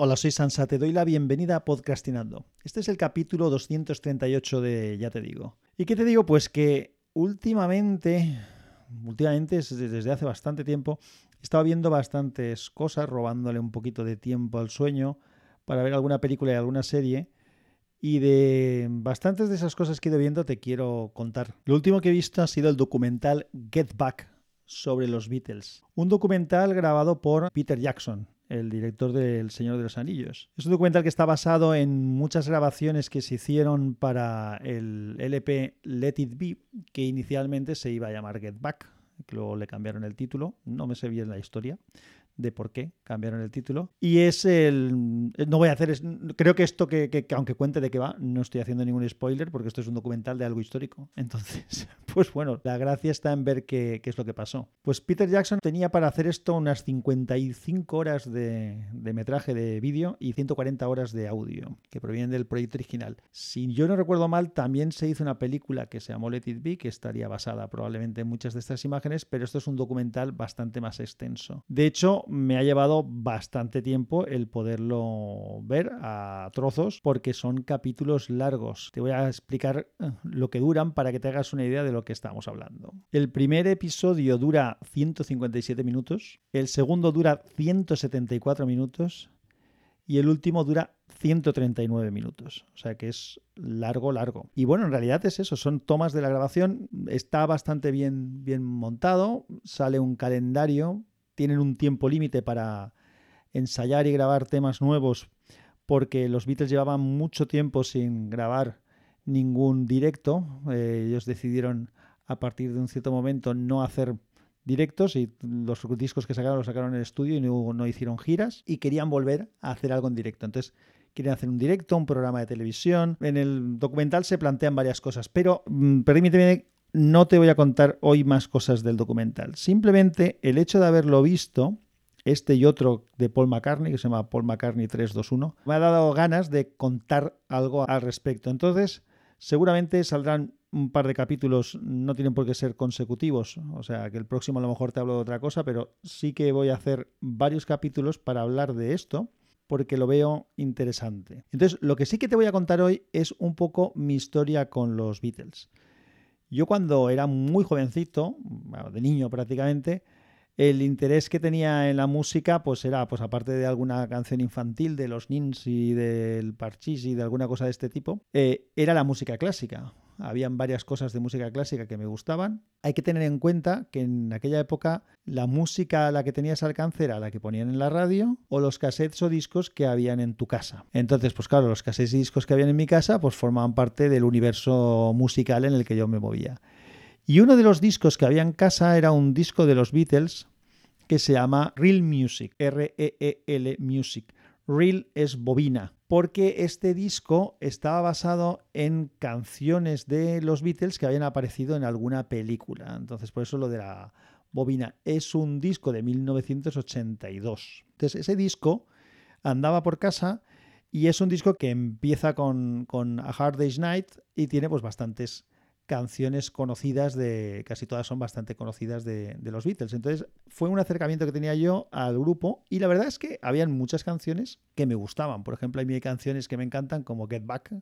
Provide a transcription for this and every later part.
Hola, soy Sansa, te doy la bienvenida a Podcastinando. Este es el capítulo 238 de Ya te digo. ¿Y qué te digo? Pues que últimamente, últimamente, desde hace bastante tiempo, he estado viendo bastantes cosas, robándole un poquito de tiempo al sueño para ver alguna película y alguna serie. Y de bastantes de esas cosas que he ido viendo te quiero contar. Lo último que he visto ha sido el documental Get Back sobre los Beatles. Un documental grabado por Peter Jackson, el director del Señor de los Anillos. Es un documental que está basado en muchas grabaciones que se hicieron para el LP Let It Be, que inicialmente se iba a llamar Get Back, que luego le cambiaron el título, no me sé bien la historia de por qué cambiaron el título. Y es el... No voy a hacer... creo que esto que, aunque cuente de qué va, no estoy haciendo ningún spoiler porque esto es un documental de algo histórico. Entonces, pues bueno, la gracia está en ver qué, es lo que pasó. Pues Peter Jackson tenía para hacer esto unas 55 horas de, de metraje de vídeo y 140 horas de audio que provienen del proyecto original. Si yo no recuerdo mal, también se hizo una película que se llamó Let It Be, que estaría basada probablemente en muchas de estas imágenes, pero esto es un documental bastante más extenso. De hecho, me ha llevado bastante tiempo el poderlo ver a trozos porque son capítulos largos. Te voy a explicar eh, lo que duran para que te hagas una idea de lo que estamos hablando. El primer episodio dura 157 minutos, el segundo dura 174 minutos y el último dura 139 minutos. O sea que es largo, largo. Y bueno, en realidad es eso, son tomas de la grabación, está bastante bien, bien montado, sale un calendario tienen un tiempo límite para ensayar y grabar temas nuevos porque los Beatles llevaban mucho tiempo sin grabar ningún directo. Eh, ellos decidieron a partir de un cierto momento no hacer directos y los discos que sacaron los sacaron en el estudio y no, no hicieron giras y querían volver a hacer algo en directo. Entonces quieren hacer un directo, un programa de televisión. En el documental se plantean varias cosas, pero mm, permíteme no te voy a contar hoy más cosas del documental. Simplemente el hecho de haberlo visto, este y otro de Paul McCartney, que se llama Paul McCartney 321, me ha dado ganas de contar algo al respecto. Entonces, seguramente saldrán un par de capítulos, no tienen por qué ser consecutivos, o sea que el próximo a lo mejor te hablo de otra cosa, pero sí que voy a hacer varios capítulos para hablar de esto porque lo veo interesante. Entonces, lo que sí que te voy a contar hoy es un poco mi historia con los Beatles. Yo cuando era muy jovencito, de niño prácticamente, el interés que tenía en la música, pues era, pues aparte de alguna canción infantil de los Nins y del Parchís y de alguna cosa de este tipo, eh, era la música clásica habían varias cosas de música clásica que me gustaban. Hay que tener en cuenta que en aquella época la música a la que tenías alcance era la que ponían en la radio o los cassettes o discos que habían en tu casa. Entonces, pues claro, los cassettes y discos que habían en mi casa pues formaban parte del universo musical en el que yo me movía. Y uno de los discos que había en casa era un disco de los Beatles que se llama Real Music, R-E-E-L Music. Real es bobina, porque este disco estaba basado en canciones de los Beatles que habían aparecido en alguna película. Entonces, por eso lo de la bobina. Es un disco de 1982. Entonces, ese disco andaba por casa y es un disco que empieza con, con A Hard Day's Night y tiene pues bastantes canciones conocidas de, casi todas son bastante conocidas de, los Beatles. Entonces fue un acercamiento que tenía yo al grupo y la verdad es que habían muchas canciones que me gustaban. Por ejemplo, hay canciones que me encantan como Get Back,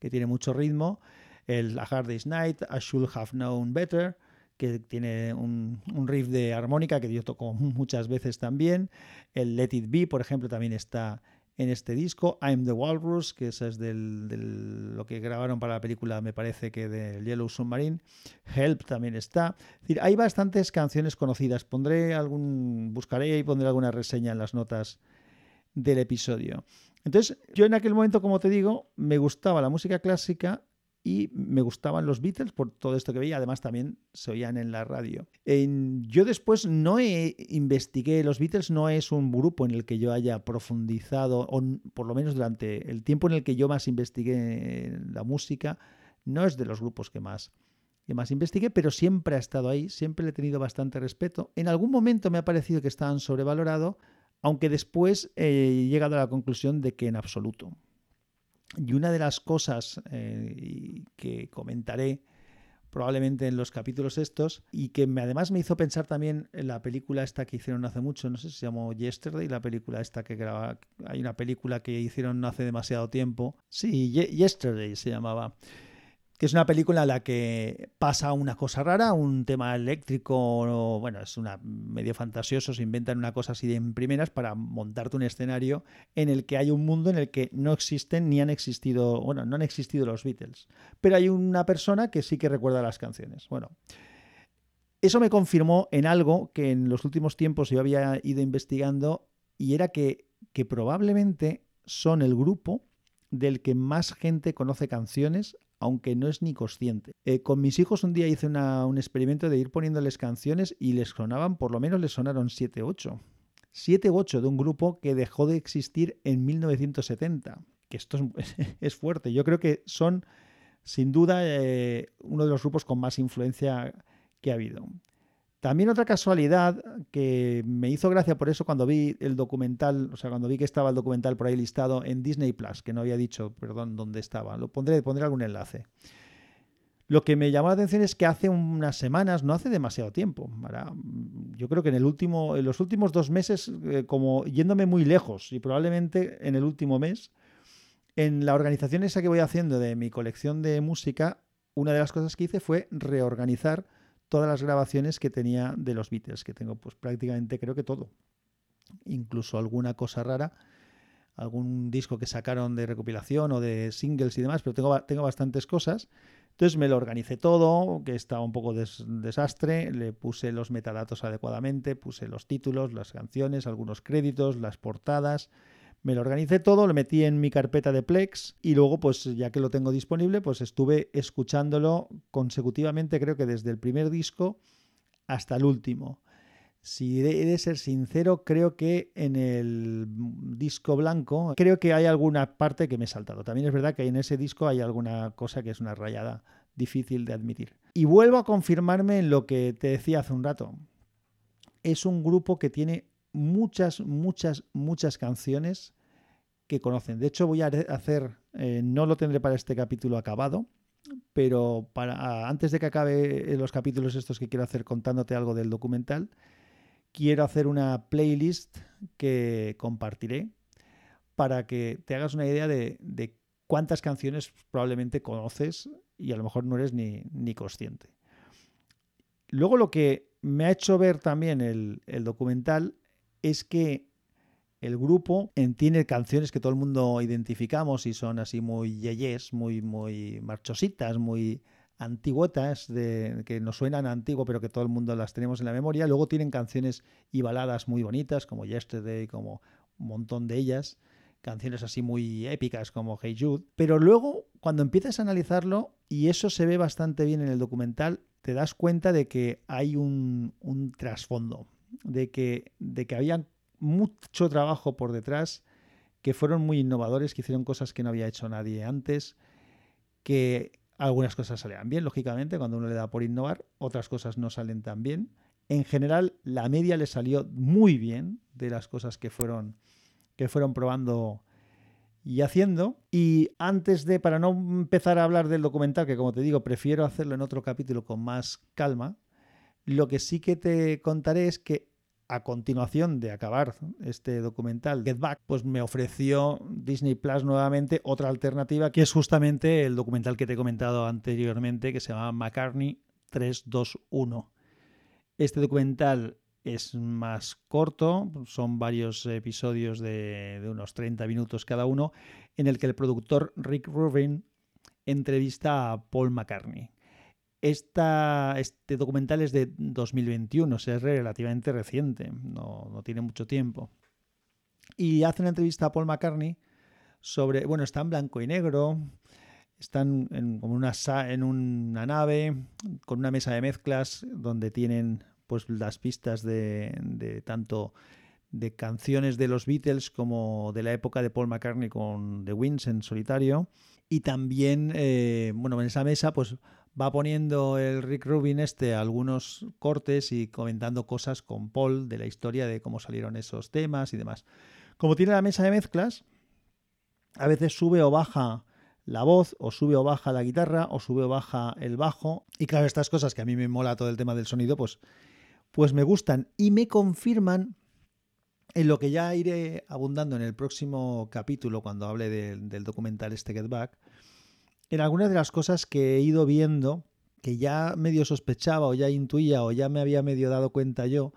que tiene mucho ritmo, el A Hard Day's Night, I Should Have Known Better, que tiene un, un, riff de armónica que yo toco muchas veces también. El Let It Be, por ejemplo, también está en este disco. I'm the Walrus, que es del, lo que grabaron para la película, me parece que de Yellow Submarine. Help también está. hay bastantes canciones conocidas. Pondré algún, buscaré y pondré alguna reseña en las notas del episodio. Entonces, yo en aquel momento, como te digo, me gustaba la música clásica y me gustaban los Beatles por todo esto que veía, además también se oían en la radio. yo después no he, investigué, los Beatles no es un grupo en el que yo haya profundizado, o por lo menos durante el tiempo en el que yo más investigué la música, no es de los grupos que más, que más investigué, pero siempre ha estado ahí, siempre le he tenido bastante respeto. En algún momento me ha parecido que estaban sobrevalorados, aunque después he llegado a la conclusión de que en absoluto. Y una de las cosas eh, que comentaré probablemente en los capítulos estos, y que me, además me hizo pensar también en la película esta que hicieron hace mucho, no sé si se llamó Yesterday, la película esta que graba, hay una película que hicieron hace demasiado tiempo, sí, Yesterday se llamaba que es una película en la que pasa una cosa rara, un tema eléctrico, bueno, es una medio fantasioso, se inventan una cosa así de en primeras para montarte un escenario en el que hay un mundo en el que no existen ni han existido, bueno, no han existido los Beatles, pero hay una persona que sí que recuerda las canciones. Bueno, eso me confirmó en algo que en los últimos tiempos yo había ido investigando y era que, que probablemente son el grupo del que más gente conoce canciones aunque no es ni consciente. Eh, con mis hijos un día hice un experimento de ir poniéndoles canciones y les sonaban, por lo menos les sonaron 7-8. 7-8 de un grupo que dejó de existir en 1970. Que esto es, fuerte. Yo creo que son, sin duda, eh, uno de los grupos con más influencia que ha habido. También otra casualidad que me hizo gracia por eso cuando vi el documental, o sea, cuando vi que estaba el documental por ahí listado en Disney Plus, que no había dicho, perdón, dónde estaba. Lo pondré, pondré algún enlace. Lo que me llamó la atención es que hace unas semanas, no hace demasiado tiempo, yo creo que en, el último, en los últimos dos meses, eh, como yéndome muy lejos, y probablemente en el último mes, en la organización esa que voy haciendo de mi colección de música, una de las cosas que hice fue reorganizar todas las grabaciones que tenía de los Beatles, que tengo pues prácticamente creo que todo. Incluso alguna cosa rara, algún disco que sacaron de recopilación o de singles y demás, pero tengo, tengo bastantes cosas. Entonces me lo organicé todo, que estaba un poco des, desastre, le puse los metadatos adecuadamente, puse los títulos, las canciones, algunos créditos, las portadas, me lo organicé todo, lo metí en mi carpeta de Plex y luego, pues ya que lo tengo disponible, pues estuve escuchándolo consecutivamente, creo que desde el primer disco hasta el último. Si he de ser sincero, creo que en el disco blanco, creo que hay alguna parte que me he saltado. También es verdad que en ese disco hay alguna cosa que es una rayada difícil de admitir. Y vuelvo a confirmarme en lo que te decía hace un rato. Es un grupo que tiene muchas, muchas, muchas canciones que conocen. De hecho, voy a hacer, eh, no lo tendré para este capítulo acabado, pero para, antes de que acabe eh, los capítulos estos que quiero hacer contándote algo del documental, quiero hacer una playlist que compartiré para que te hagas una idea de, cuántas canciones probablemente conoces y a lo mejor no eres ni, ni consciente. Luego lo que me ha hecho ver también el, el documental es que el grupo tiene canciones que todo el mundo identificamos y son así muy yeyes, muy, muy marchositas, muy antiguotas, de, que nos suenan antiguo pero que todo el mundo las tenemos en la memoria. Luego tienen canciones y baladas muy bonitas como Yesterday, como un montón de ellas. Canciones así muy épicas como Hey Jude. Pero luego, cuando empiezas a analizarlo, y eso se ve bastante bien en el documental, te das cuenta de que hay un trasfondo de que, de que había mucho trabajo por detrás, que fueron muy innovadores, que hicieron cosas que no había hecho nadie antes, que algunas cosas salían bien, lógicamente, cuando uno le da por innovar, otras cosas no salen tan bien. En general, la media le salió muy bien de las cosas que fueron, que fueron probando y haciendo. Y antes de, para no empezar a hablar del documental, que como te digo, prefiero hacerlo en otro capítulo con más calma, lo que sí que te contaré es que a continuación de acabar este documental Get Back, pues me ofreció Disney Plus nuevamente otra alternativa que es justamente el documental que te he comentado anteriormente que se llama McCartney 321. Este documental es más corto, son varios episodios de, de unos 30 minutos cada uno, en el que el productor Rick Rubin entrevista a Paul McCartney, este documental es de 2021, o sea, es relativamente reciente, no, tiene mucho tiempo. Y hace una entrevista a Paul McCartney sobre, bueno, está en blanco y negro, están en, como una, en una nave con una mesa de mezclas donde tienen pues las pistas de, tanto de canciones de los Beatles como de la época de Paul McCartney con The Wings en solitario y también eh, bueno en esa mesa pues va poniendo el Rick Rubin este algunos cortes y comentando cosas con Paul de la historia de cómo salieron esos temas y demás. Como tiene la mesa de mezclas, a veces sube o baja la voz, o sube o baja la guitarra, o sube o baja el bajo. Y claro, estas cosas que a mí me mola todo el tema del sonido, pues, pues me gustan y me confirman en lo que ya iré abundando en el próximo capítulo cuando hable del documental este Get Back, en algunas de las cosas que he ido viendo, que ya medio sospechaba o ya intuía o ya me había medio dado cuenta yo,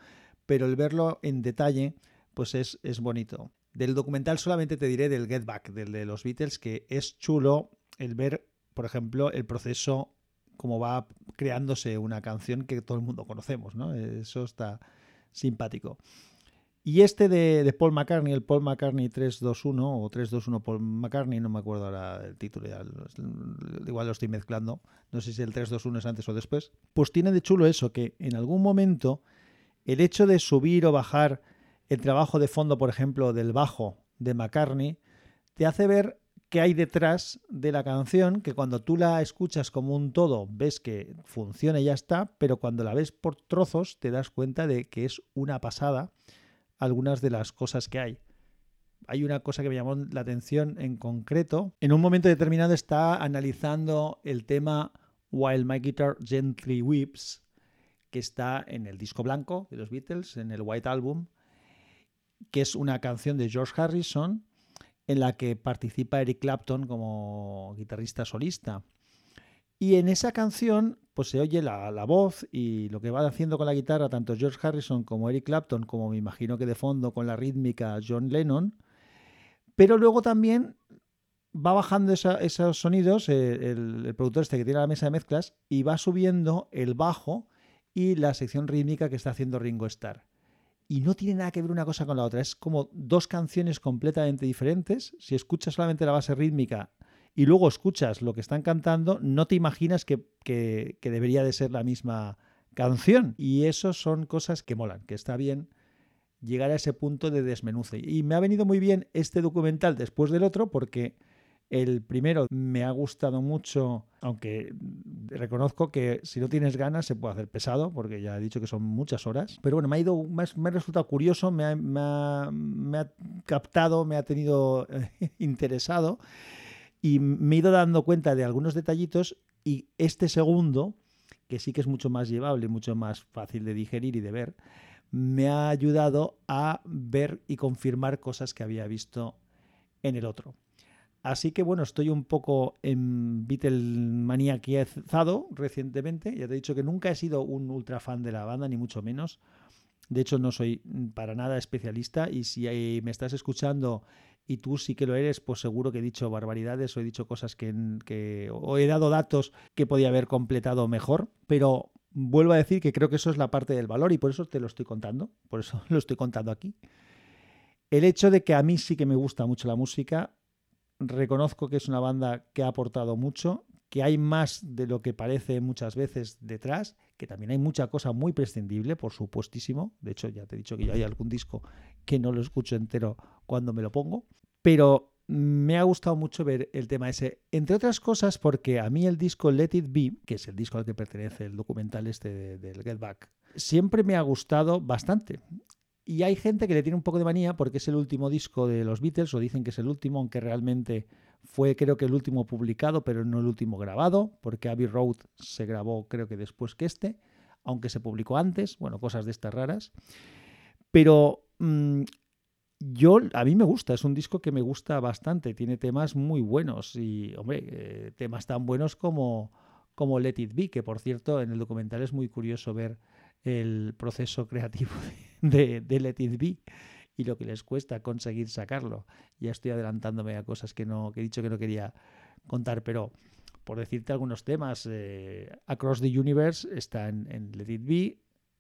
pero el verlo en detalle, pues es, es bonito. Del documental solamente te diré del Get Back, del de los Beatles, que es chulo el ver, por ejemplo, el proceso, cómo va creándose una canción que todo el mundo conocemos, ¿no? Eso está simpático. Y este de, Paul McCartney, el Paul McCartney 321 o 321 Paul McCartney, no me acuerdo ahora el título, igual lo estoy mezclando, no sé si el 321 es antes o después, pues tiene de chulo eso, que en algún momento el hecho de subir o bajar el trabajo de fondo, por ejemplo, del bajo de McCartney, te hace ver qué hay detrás de la canción, que cuando tú la escuchas como un todo ves que funciona y ya está, pero cuando la ves por trozos te das cuenta de que es una pasada algunas de las cosas que hay. Hay una cosa que me llamó la atención en concreto. En un momento determinado está analizando el tema While My Guitar Gently Weeps, que está en el disco blanco de los Beatles, en el White Album, que es una canción de George Harrison en la que participa Eric Clapton como guitarrista solista. Y en esa canción pues se oye la, voz y lo que va haciendo con la guitarra tanto George Harrison como Eric Clapton, como me imagino que de fondo con la rítmica John Lennon, pero luego también va bajando esos sonidos, eh, el, el, productor este que tiene la mesa de mezclas, y va subiendo el bajo y la sección rítmica que está haciendo Ringo Starr y no tiene nada que ver una cosa con la otra. Es como dos canciones completamente diferentes. Si escuchas solamente la base rítmica y luego escuchas lo que están cantando, no te imaginas que, debería de ser la misma canción. Y eso son cosas que molan, que está bien llegar a ese punto de desmenuce. Y me ha venido muy bien este documental después del otro porque el primero me ha gustado mucho, aunque reconozco que si no tienes ganas se puede hacer pesado, porque ya he dicho que son muchas horas. Pero bueno, me ha ido, me ha, resultado curioso, me ha, me ha, captado, me ha tenido interesado y me he ido dando cuenta de algunos detallitos y este segundo, que sí que es mucho más llevable, mucho más fácil de digerir y de ver, me ha ayudado a ver y confirmar cosas que había visto en el otro. Así que bueno, estoy un poco en Beatlemaniaquizado recientemente. Ya te he dicho que nunca he sido un ultra fan de la banda, ni mucho menos. De hecho, no soy para nada especialista y si me estás escuchando y tú sí que lo eres, pues seguro que he dicho barbaridades o he dicho cosas que, que o he dado datos que podía haber completado mejor, pero vuelvo a decir que creo que eso es la parte del valor y por eso te lo estoy contando, por eso lo estoy contando aquí. El hecho de que a mí sí que me gusta mucho la música reconozco que es una banda que ha aportado mucho, que hay más de lo que parece muchas veces detrás, que también hay mucha cosa muy prescindible, por supuestísimo. De hecho, ya te he dicho que ya hay algún disco que no lo escucho entero cuando me lo pongo. Pero me ha gustado mucho ver el tema ese, entre otras cosas porque a mí el disco Let It Be, que es el disco al que pertenece el documental este del Get Back, siempre me ha gustado bastante. Y hay gente que le tiene un poco de manía porque es el último disco de los Beatles, o dicen que es el último, aunque realmente fue creo que el último publicado, pero no el último grabado, porque Abbey Road se grabó creo que después que este, aunque se publicó antes, bueno, cosas de estas raras. Pero mm, yo, a mí me gusta, es un disco que me gusta bastante, tiene temas muy buenos y, hombre, eh, temas tan buenos como, como Let It Be, que por cierto en el documental es muy curioso ver el proceso creativo de, Let It Be y lo que les cuesta conseguir sacarlo. Ya estoy adelantándome a cosas que, no, que he dicho que no quería contar, pero por decirte algunos temas, eh, Across the Universe está en, Let It Be,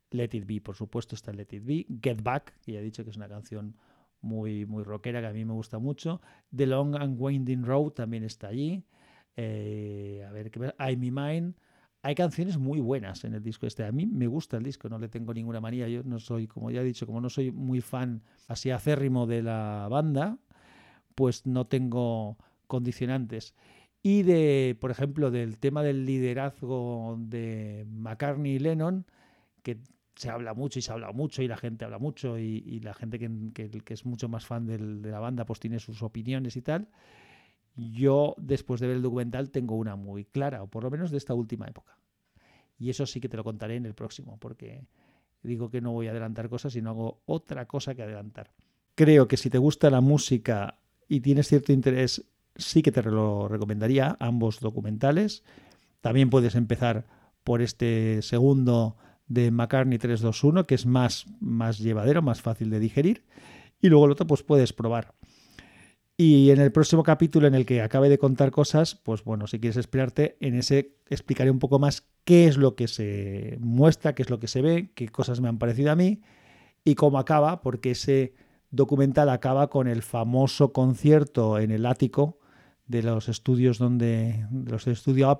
Let It Be, por supuesto, está en Let It Be, Get Back, que ya he dicho que es una canción muy, muy rockera que a mí me gusta mucho, The Long and Winding Road también está allí, eh, a ver, I'm Me Mine, hay canciones muy buenas en el disco este. A mí me gusta el disco, no le tengo ninguna manía. Yo no soy, como ya he dicho, como no soy muy fan así acérrimo de la banda, pues no tengo condicionantes. Y de, por ejemplo, del tema del liderazgo de McCartney y Lennon, que se habla mucho y se habla mucho y la gente habla mucho y, la gente que, que, es mucho más fan de la banda pues tiene sus opiniones y tal. Yo, después de ver el documental, tengo una muy clara, o por lo menos de esta última época. Y eso sí que te lo contaré en el próximo, porque digo que no voy a adelantar cosas y no hago otra cosa que adelantar. Creo que si te gusta la música y tienes cierto interés, sí que te lo recomendaría, ambos documentales. También puedes empezar por este segundo de McCartney 321, que es más, más llevadero, más fácil de digerir. Y luego el otro, pues puedes probar. Y en el próximo capítulo en el que acabe de contar cosas, pues bueno, si quieres esperarte, en ese explicaré un poco más qué es lo que se muestra, qué es lo que se ve, qué cosas me han parecido a mí y cómo acaba, porque ese documental acaba con el famoso concierto en el ático de los estudios donde los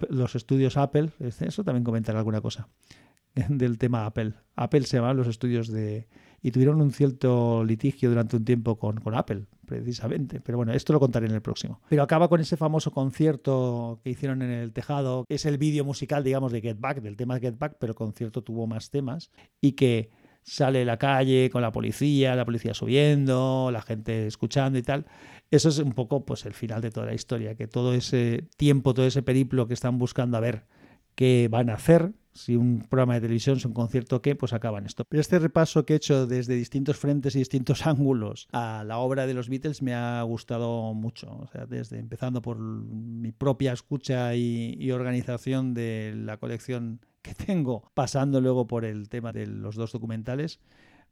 los estudios Apple, eso también comentar alguna cosa del tema Apple. Apple se llama los estudios de y tuvieron un cierto litigio durante un tiempo con, con Apple, precisamente. Pero bueno, esto lo contaré en el próximo. Pero acaba con ese famoso concierto que hicieron en el tejado. Es el vídeo musical, digamos, de Get Back, del tema Get Back, pero el concierto tuvo más temas. Y que sale la calle con la policía, la policía subiendo, la gente escuchando y tal. Eso es un poco pues el final de toda la historia, que todo ese tiempo, todo ese periplo que están buscando a ver qué van a hacer, si un programa de televisión, si un concierto, ¿qué? Pues acaban esto. Pero este repaso que he hecho desde distintos frentes y distintos ángulos a la obra de los Beatles me ha gustado mucho. O sea, desde empezando por mi propia escucha y, organización de la colección que tengo, pasando luego por el tema de los dos documentales,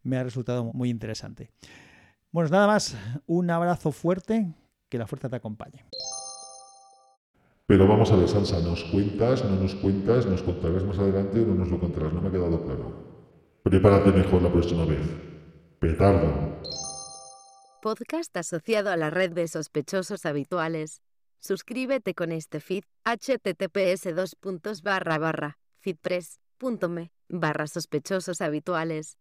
me ha resultado muy interesante. Bueno, nada más, un abrazo fuerte, que la fuerza te acompañe. Pero vamos a ver, Sansa, ¿nos cuentas, no nos cuentas, nos contarás más adelante o no nos lo contarás? No me ha quedado claro. Prepárate mejor la próxima vez. Petardo. Podcast asociado a la red de sospechosos habituales. Suscríbete con este feed https dos barra barra habituales.